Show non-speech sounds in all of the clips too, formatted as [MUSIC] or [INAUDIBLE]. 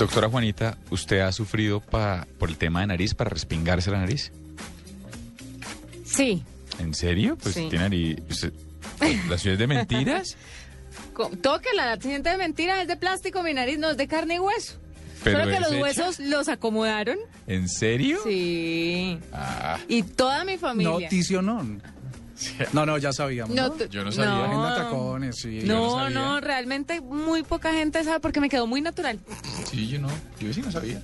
Doctora Juanita, ¿usted ha sufrido pa- por el tema de nariz para respingarse la nariz? Sí. ¿En serio? Pues Sí. tiene nariz... usted- ¿La ciudad es de mentiras? [LAUGHS] Que la siguiente de mentira es de plástico, mi nariz no es de carne y hueso. Pero Solo que los hecha- huesos los acomodaron. ¿En serio? Sí. Ah, Y toda mi familia. Noticio no. [LAUGHS] No, no, ya sabíamos. No, ¿no? Yo no sabía. Agenda tacones, sí. No, sabía. no, realmente muy poca gente sabe porque me quedó muy natural. sí, yo no. Yo sí no sabía.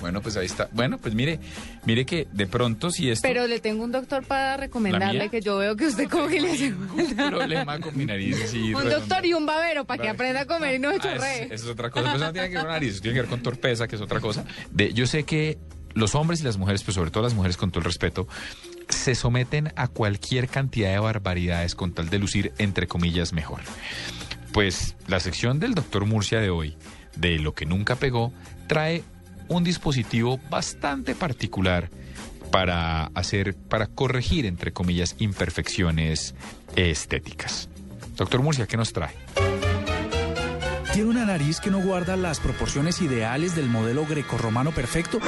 Bueno, pues ahí está. Bueno, pues mire, mire que de pronto si esto... Pero le tengo un doctor para ¿La recomendarle que yo veo que usted como que le hace un problema con mi nariz así un redonda. doctor y un babero para que aprenda a comer y no se Ah, chorree. es, es otra cosa. Pues no tiene que ver con nariz, eso tiene que ver con torpeza, que es otra cosa. De, yo sé que los hombres y las mujeres, pero sobre todo las mujeres con todo el respeto, se someten a cualquier cantidad de barbaridades con tal de lucir, entre comillas, mejor. Pues la sección del doctor Murcia de hoy, de lo que nunca pegó, trae un dispositivo bastante particular para hacer, para corregir, entre comillas, imperfecciones estéticas. Doctor Murcia, ¿qué nos trae? ¿Tiene una nariz que no guarda las proporciones ideales del modelo grecorromano perfecto?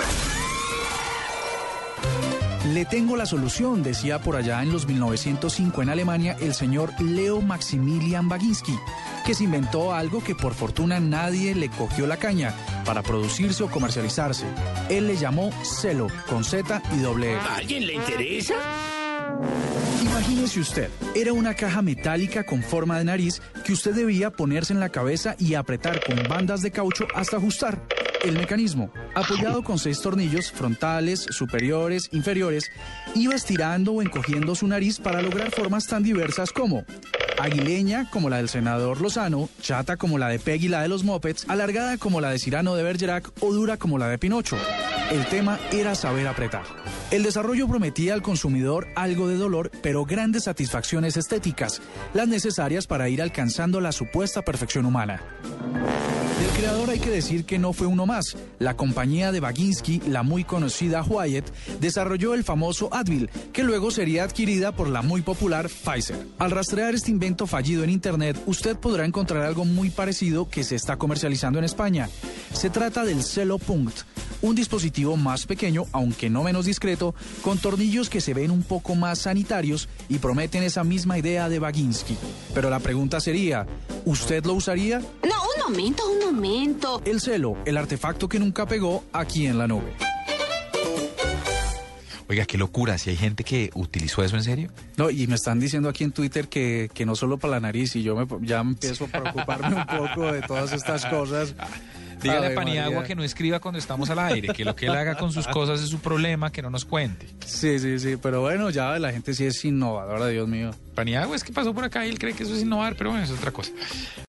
Le tengo la solución, decía por allá en los 1905 en Alemania el señor Leo Maximilian Baginski, que se inventó algo que por fortuna nadie le cogió la caña para producirse o comercializarse. Él le llamó Celo, con Z y doble E. ¿A alguien le interesa? Imagínese usted, era una caja metálica con forma de nariz que usted debía ponerse en la cabeza y apretar con bandas de caucho hasta ajustar. El mecanismo, apoyado con seis tornillos frontales, superiores, inferiores, iba estirando o encogiendo su nariz para lograr formas tan diversas como aguileña como la del senador Lozano, chata como la de Peggy la de los Mopeds, alargada como la de Cirano de Bergerac o dura como la de Pinocho. El tema era saber apretar. El desarrollo prometía al consumidor algo de dolor, pero grandes satisfacciones estéticas, las necesarias para ir alcanzando la supuesta perfección humana. Del creador hay que decir que no fue uno más. La compañía de Baginski, la muy conocida Wyatt, desarrolló el famoso Advil, que luego sería adquirida por la muy popular Pfizer. Al rastrear este invento fallido en Internet, usted podrá encontrar algo muy parecido que se está comercializando en España. Se trata del Celo Punct, un dispositivo más pequeño, aunque no menos discreto, con tornillos que se ven un poco más sanitarios y prometen esa misma idea de Baginski. Pero la pregunta sería, ¿usted lo usaría? No, un momento, un momento. El celo, el artefacto que nunca pegó aquí en la nube. Oiga, qué locura, si hay gente que utilizó eso en serio. No, y me están diciendo aquí en Twitter que, que no solo para la nariz, y yo me, ya empiezo a preocuparme un poco de todas estas cosas. Dígale a Paniagua María. que no escriba cuando estamos al aire, que lo que él haga con sus cosas es su problema, que no nos cuente. Sí, sí, sí, pero bueno, ya la gente sí es innovadora, Dios mío. Paniagua es que pasó por acá y él cree que eso es innovar, pero bueno, es otra cosa.